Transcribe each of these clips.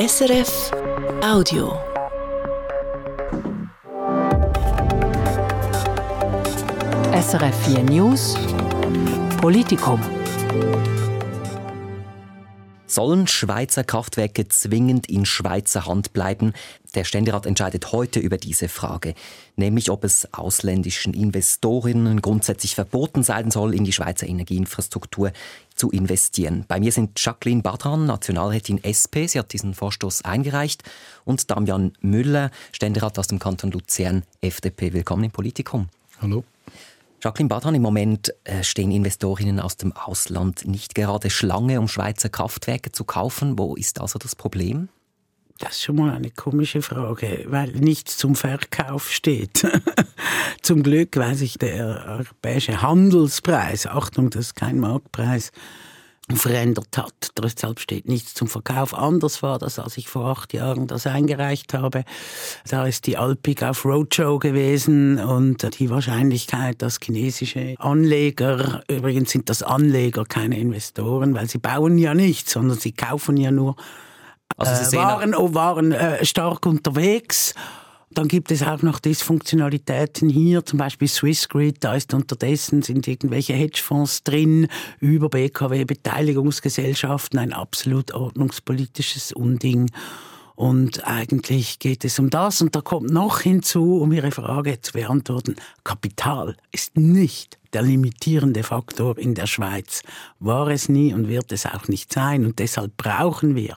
SRF Audio. SRF 4 News Politikum. Sollen Schweizer Kraftwerke zwingend in Schweizer Hand bleiben? Der Ständerat entscheidet heute über diese Frage, nämlich ob es ausländischen Investorinnen grundsätzlich verboten sein soll, in die Schweizer Energieinfrastruktur zu investieren. Bei mir sind Jacqueline Badran, Nationalrätin SP, sie hat diesen Vorstoß eingereicht, und Damian Müller, Ständerat aus dem Kanton Luzern, FDP. Willkommen im Politikum. Hallo. Jacqueline Badran, im Moment äh, stehen Investorinnen aus dem Ausland nicht gerade Schlange, um Schweizer Kraftwerke zu kaufen. Wo ist also das Problem? Das ist schon mal eine komische Frage, weil nichts zum Verkauf steht. zum Glück weiß ich, der europäische Handelspreis, Achtung, das ist kein Marktpreis, verändert hat. Deshalb steht nichts zum Verkauf. Anders war das, als ich vor acht Jahren das eingereicht habe. Da ist die Alpig auf Roadshow gewesen und die Wahrscheinlichkeit, dass chinesische Anleger, übrigens sind das Anleger, keine Investoren, weil sie bauen ja nichts, sondern sie kaufen ja nur also äh, waren, waren äh, stark unterwegs dann gibt es auch noch Dysfunktionalitäten hier, zum Beispiel Swissgrid, da ist unterdessen sind irgendwelche Hedgefonds drin, über BKW Beteiligungsgesellschaften, ein absolut ordnungspolitisches Unding. Und eigentlich geht es um das. Und da kommt noch hinzu, um Ihre Frage zu beantworten, Kapital ist nicht der limitierende Faktor in der Schweiz. War es nie und wird es auch nicht sein. Und deshalb brauchen wir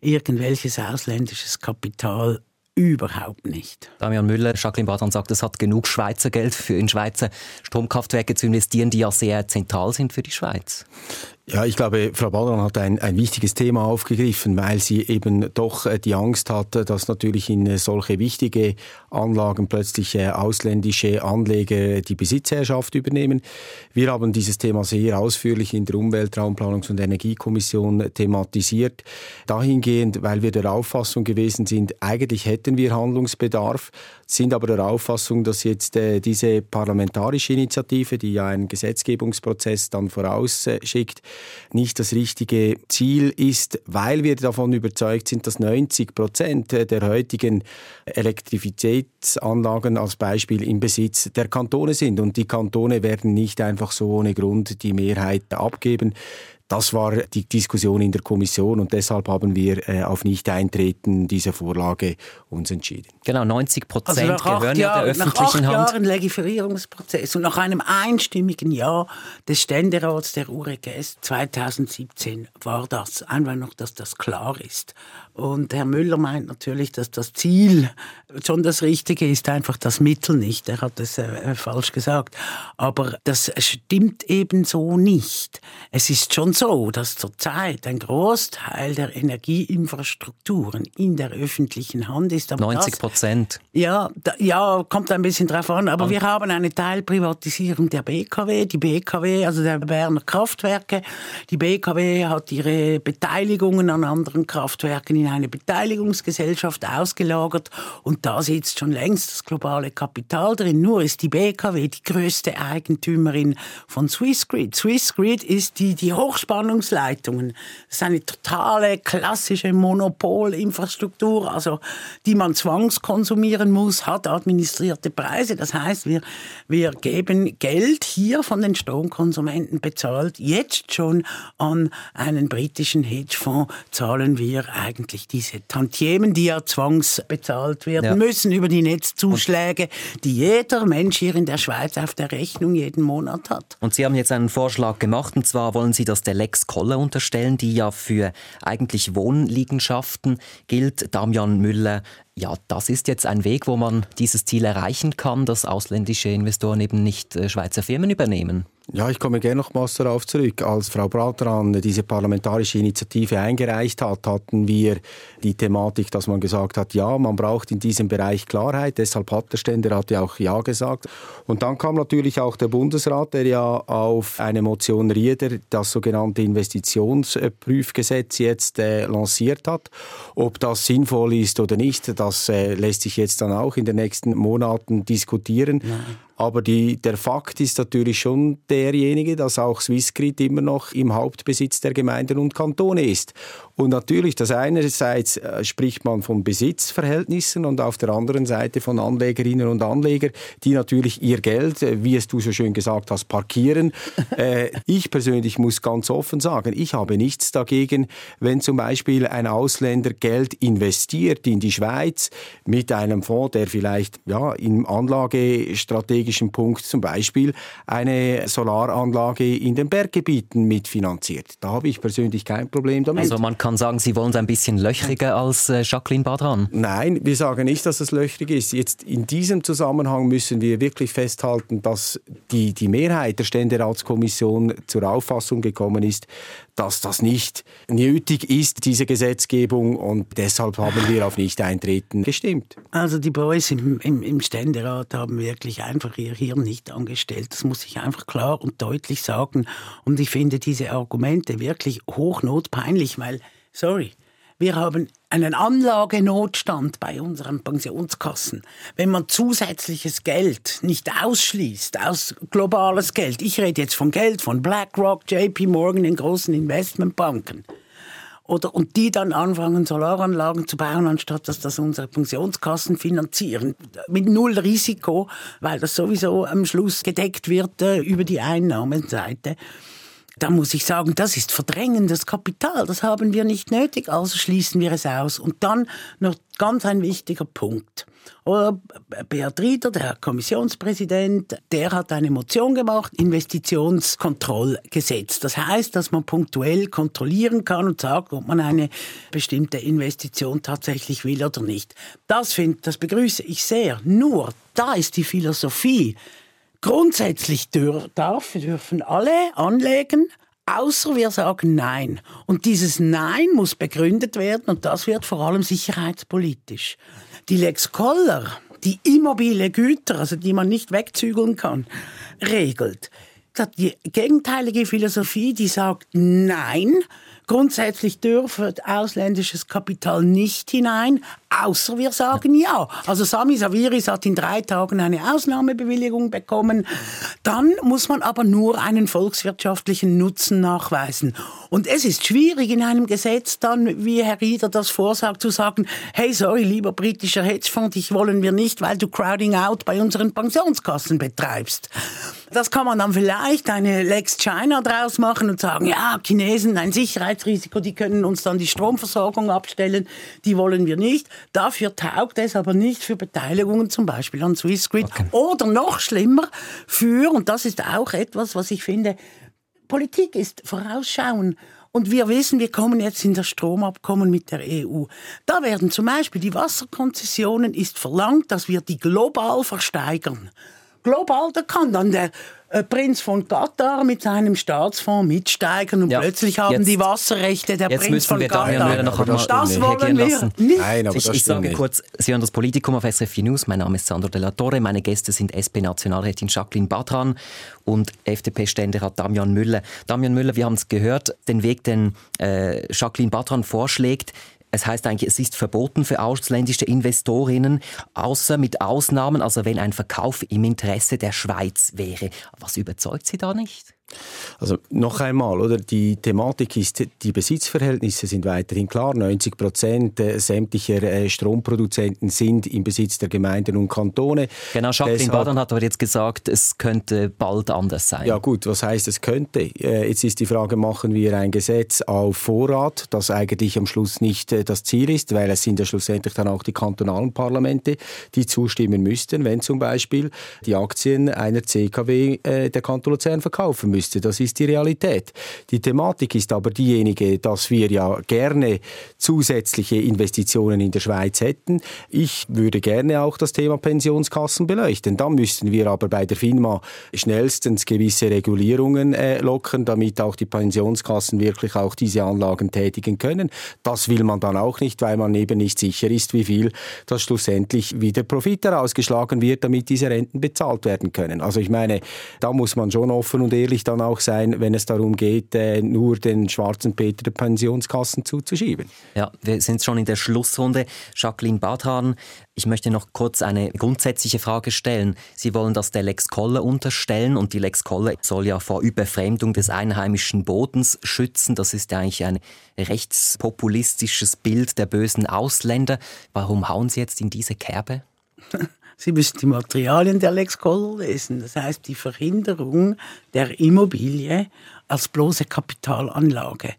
irgendwelches ausländisches Kapital überhaupt nicht. Damian Müller, Jacqueline Badran sagt, es hat genug Schweizer Geld für in Schweizer Stromkraftwerke zu investieren, die ja sehr zentral sind für die Schweiz. Ja, ich glaube, Frau Badran hat ein, ein wichtiges Thema aufgegriffen, weil sie eben doch äh, die Angst hatte, dass natürlich in äh, solche wichtige Anlagen plötzlich äh, ausländische Anleger die Besitzherrschaft übernehmen. Wir haben dieses Thema sehr ausführlich in der Umweltraumplanungs- und Energiekommission thematisiert. Dahingehend, weil wir der Auffassung gewesen sind, eigentlich hätten wir Handlungsbedarf, sind aber der Auffassung, dass jetzt diese parlamentarische Initiative, die ja einen Gesetzgebungsprozess dann vorausschickt, nicht das richtige Ziel ist, weil wir davon überzeugt sind, dass 90 Prozent der heutigen Elektrizitätsanlagen als Beispiel im Besitz der Kantone sind. Und die Kantone werden nicht einfach so ohne Grund die Mehrheit abgeben. Das war die Diskussion in der Kommission und deshalb haben wir äh, auf Nicht-Eintreten dieser Vorlage uns entschieden. Genau, 90 Prozent also gehören ja der öffentlichen Hand. Nach acht Jahren Legiferierungsprozess und nach einem einstimmigen Ja des Ständerats der URGS 2017 war das. Einfach noch, dass das klar ist. Und Herr Müller meint natürlich, dass das Ziel schon das Richtige ist, einfach das Mittel nicht. Er hat es äh, falsch gesagt. Aber das stimmt eben so nicht. Es ist schon so, dass zurzeit ein Großteil der Energieinfrastrukturen in der öffentlichen Hand ist. Aber 90 Prozent. Ja, da, ja, kommt ein bisschen drauf an. Aber und wir haben eine Teilprivatisierung der BKW. Die BKW, also der Berner Kraftwerke, die BKW hat ihre Beteiligungen an anderen Kraftwerken in eine Beteiligungsgesellschaft ausgelagert und da sitzt schon längst das globale Kapital drin. Nur ist die BKW die größte Eigentümerin von Swissgrid. Swissgrid ist die, die Hochspannungsleitungen. Das ist eine totale klassische Monopolinfrastruktur, also die man zwangskonsumieren muss, hat administrierte Preise. Das heißt, wir, wir geben Geld hier von den Stromkonsumenten bezahlt, jetzt schon an einen britischen Hedgefonds zahlen wir eigentlich diese Tantiemen, die ja zwangsbezahlt werden ja. müssen über die Netzzuschläge, die jeder Mensch hier in der Schweiz auf der Rechnung jeden Monat hat. Und Sie haben jetzt einen Vorschlag gemacht, und zwar wollen Sie das der Lex Koller unterstellen, die ja für eigentlich Wohnliegenschaften gilt. Damian Müller, ja, das ist jetzt ein Weg, wo man dieses Ziel erreichen kann, dass ausländische Investoren eben nicht äh, Schweizer Firmen übernehmen. Ja, ich komme gerne nochmals darauf zurück. Als Frau Bratran diese parlamentarische Initiative eingereicht hat, hatten wir die Thematik, dass man gesagt hat, ja, man braucht in diesem Bereich Klarheit. Deshalb hat der Ständerat ja auch Ja gesagt. Und dann kam natürlich auch der Bundesrat, der ja auf eine Motion Rieder das sogenannte Investitionsprüfgesetz jetzt äh, lanciert hat. Ob das sinnvoll ist oder nicht, das äh, lässt sich jetzt dann auch in den nächsten Monaten diskutieren. Nein. Aber die, der Fakt ist natürlich schon derjenige, dass auch Swissgrid immer noch im Hauptbesitz der Gemeinden und Kantone ist. Und natürlich, das einerseits äh, spricht man von Besitzverhältnissen und auf der anderen Seite von Anlegerinnen und Anlegern, die natürlich ihr Geld, äh, wie es du so schön gesagt hast, parkieren. äh, ich persönlich muss ganz offen sagen, ich habe nichts dagegen, wenn zum Beispiel ein Ausländer Geld investiert in die Schweiz mit einem Fonds, der vielleicht ja im anlagestrategischen Punkt zum Beispiel eine Solaranlage in den Berggebieten mitfinanziert. Da habe ich persönlich kein Problem damit. Also man kann sagen, Sie wollen es ein bisschen löchriger als äh, Jacqueline Badran? Nein, wir sagen nicht, dass es löchrig ist. Jetzt in diesem Zusammenhang müssen wir wirklich festhalten, dass die, die Mehrheit der Ständeratskommission zur Auffassung gekommen ist, dass das nicht nötig ist, diese Gesetzgebung, und deshalb haben wir auf Nicht-Eintreten gestimmt. Also die Boys im, im, im Ständerat haben wirklich einfach ihr Hirn nicht angestellt. Das muss ich einfach klar und deutlich sagen. Und ich finde diese Argumente wirklich hochnotpeinlich, weil Sorry. Wir haben einen Anlagenotstand bei unseren Pensionskassen. Wenn man zusätzliches Geld nicht ausschließt, aus globales Geld, ich rede jetzt von Geld von BlackRock, JP Morgan, den großen Investmentbanken, oder, und die dann anfangen, Solaranlagen zu bauen, anstatt dass das unsere Pensionskassen finanzieren. Mit null Risiko, weil das sowieso am Schluss gedeckt wird äh, über die Einnahmenseite da muss ich sagen, das ist verdrängendes Kapital, das haben wir nicht nötig, also schließen wir es aus. Und dann noch ganz ein wichtiger Punkt. Äh, Beat Rieder, der Kommissionspräsident, der hat eine Motion gemacht, Investitionskontrollgesetz. Das heißt, dass man punktuell kontrollieren kann und sagt, ob man eine bestimmte Investition tatsächlich will oder nicht. Das, find, das begrüße ich sehr. Nur, da ist die Philosophie, Grundsätzlich darf, dürfen alle anlegen, außer wir sagen Nein. Und dieses Nein muss begründet werden und das wird vor allem sicherheitspolitisch. Die Lex Koller, die immobile Güter, also die man nicht wegzügeln kann, regelt. Die gegenteilige Philosophie, die sagt Nein, Grundsätzlich dürfe ausländisches Kapital nicht hinein, außer wir sagen ja. Also Sami Saviris hat in drei Tagen eine Ausnahmebewilligung bekommen. Dann muss man aber nur einen volkswirtschaftlichen Nutzen nachweisen. Und es ist schwierig in einem Gesetz dann, wie Herr Rieder das vorsagt, zu sagen, hey, sorry, lieber britischer Hedgefonds, dich wollen wir nicht, weil du Crowding Out bei unseren Pensionskassen betreibst. Das kann man dann vielleicht eine Lex China draus machen und sagen, ja, Chinesen, ein Sicherheitsrisiko, die können uns dann die Stromversorgung abstellen, die wollen wir nicht. Dafür taugt es aber nicht für Beteiligungen zum Beispiel an Swissgrid okay. oder noch schlimmer für, und das ist auch etwas, was ich finde, Politik ist Vorausschauen. Und wir wissen, wir kommen jetzt in das Stromabkommen mit der EU. Da werden zum Beispiel die Wasserkonzessionen ist verlangt, dass wir die global versteigern global, da kann dann der äh, Prinz von Katar mit seinem Staatsfonds mitsteigen und ja, plötzlich haben die Wasserrechte der Prinz von Katar. Noch das, das wollen wir lassen. nicht. Nein, aber ich, ich sage nicht. kurz, Sie hören das Politikum auf SRF 4 News. Mein Name ist Sandro de la Torre. Meine Gäste sind SP-Nationalrätin Jacqueline Badran und FDP-Ständerat Damian Müller. Damian Müller, wir haben es gehört, den Weg, den äh, Jacqueline Badran vorschlägt, es heißt eigentlich, es ist verboten für ausländische Investorinnen, außer mit Ausnahmen, also wenn ein Verkauf im Interesse der Schweiz wäre. Was überzeugt Sie da nicht? Also noch einmal, oder die Thematik ist, die Besitzverhältnisse sind weiterhin klar. 90 Prozent äh, sämtlicher äh, Stromproduzenten sind im Besitz der Gemeinden und Kantone. Genau, Jacqueline Deshalb, Badan hat aber jetzt gesagt, es könnte bald anders sein. Ja gut, was heißt es könnte? Äh, jetzt ist die Frage, machen wir ein Gesetz auf Vorrat, das eigentlich am Schluss nicht das Ziel ist, weil es sind ja schlussendlich dann auch die kantonalen Parlamente, die zustimmen müssten, wenn zum Beispiel die Aktien einer CKW der Kanton Luzern verkaufen müsste. Das ist die Realität. Die Thematik ist aber diejenige, dass wir ja gerne zusätzliche Investitionen in der Schweiz hätten. Ich würde gerne auch das Thema Pensionskassen beleuchten. Da müssten wir aber bei der FINMA schnellstens gewisse Regulierungen äh, lockern, damit auch die Pensionskassen wirklich auch diese Anlagen tätigen können. Das will man dann auch nicht, weil man eben nicht sicher ist, wie viel das schlussendlich wieder Profit herausgeschlagen wird, damit diese Renten bezahlt werden können. Also ich meine, da muss man schon offen und ehrlich dann auch sein, wenn es darum geht, äh, nur den schwarzen Peter der Pensionskassen zuzuschieben. Ja, wir sind schon in der Schlussrunde. Jacqueline Badhahn, ich möchte noch kurz eine grundsätzliche Frage stellen. Sie wollen das der Lex Kolle unterstellen und die Lex Kolle soll ja vor Überfremdung des einheimischen Bodens schützen. Das ist ja eigentlich ein rechtspopulistisches Bild der bösen Ausländer. Warum hauen Sie jetzt in diese Kerbe? Sie müssen die Materialien der Lex Koller lesen. Das heißt, die Verhinderung der Immobilie als bloße Kapitalanlage.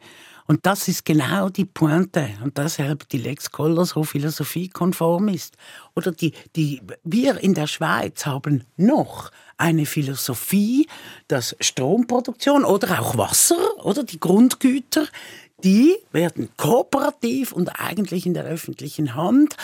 Und das ist genau die Pointe und deshalb die Lex Koller so philosophiekonform ist. Oder die, die, wir in der Schweiz haben noch eine Philosophie, dass Stromproduktion oder auch Wasser oder die Grundgüter, die werden kooperativ und eigentlich in der öffentlichen Hand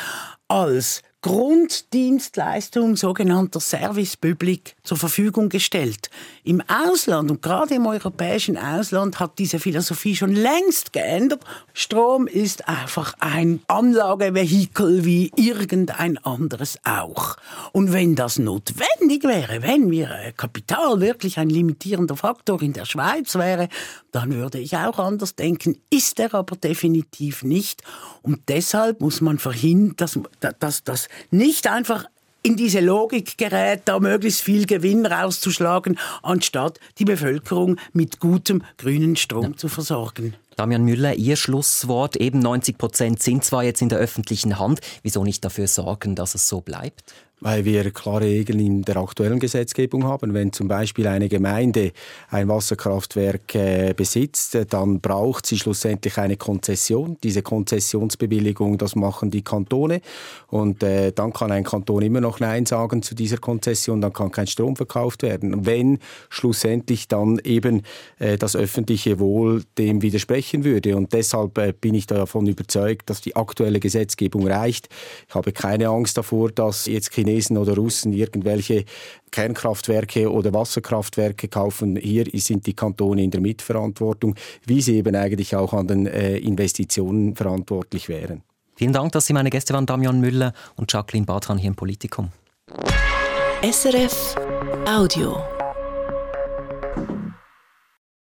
als Grunddienstleistung, sogenannter Service Public, zur Verfügung gestellt. Im Ausland und gerade im europäischen Ausland hat diese Philosophie schon längst geändert. Strom ist einfach ein Anlagevehikel wie irgendein anderes auch. Und wenn das notwendig wäre, wenn wir äh, Kapital wirklich ein limitierender Faktor in der Schweiz wäre, dann würde ich auch anders denken, ist er aber definitiv nicht. Und deshalb muss man verhindern, dass, dass, dass nicht einfach in diese Logik gerät, da möglichst viel Gewinn rauszuschlagen, anstatt die Bevölkerung mit gutem grünen Strom ja. zu versorgen. Damian Müller, Ihr Schlusswort, eben 90 Prozent sind zwar jetzt in der öffentlichen Hand, wieso nicht dafür sorgen, dass es so bleibt? Weil wir klare Regeln in der aktuellen Gesetzgebung haben. Wenn zum Beispiel eine Gemeinde ein Wasserkraftwerk äh, besitzt, äh, dann braucht sie schlussendlich eine Konzession. Diese Konzessionsbewilligung, das machen die Kantone. Und äh, dann kann ein Kanton immer noch Nein sagen zu dieser Konzession, dann kann kein Strom verkauft werden. Wenn schlussendlich dann eben äh, das öffentliche Wohl dem widersprechen würde. Und deshalb äh, bin ich davon überzeugt, dass die aktuelle Gesetzgebung reicht. Ich habe keine Angst davor, dass jetzt Chinesen Chinesen oder Russen irgendwelche Kernkraftwerke oder Wasserkraftwerke kaufen. Hier sind die Kantone in der Mitverantwortung, wie sie eben eigentlich auch an den äh, Investitionen verantwortlich wären. Vielen Dank, dass Sie meine Gäste waren, Damian Müller und Jacqueline Bartran hier im Politikum. SRF Audio.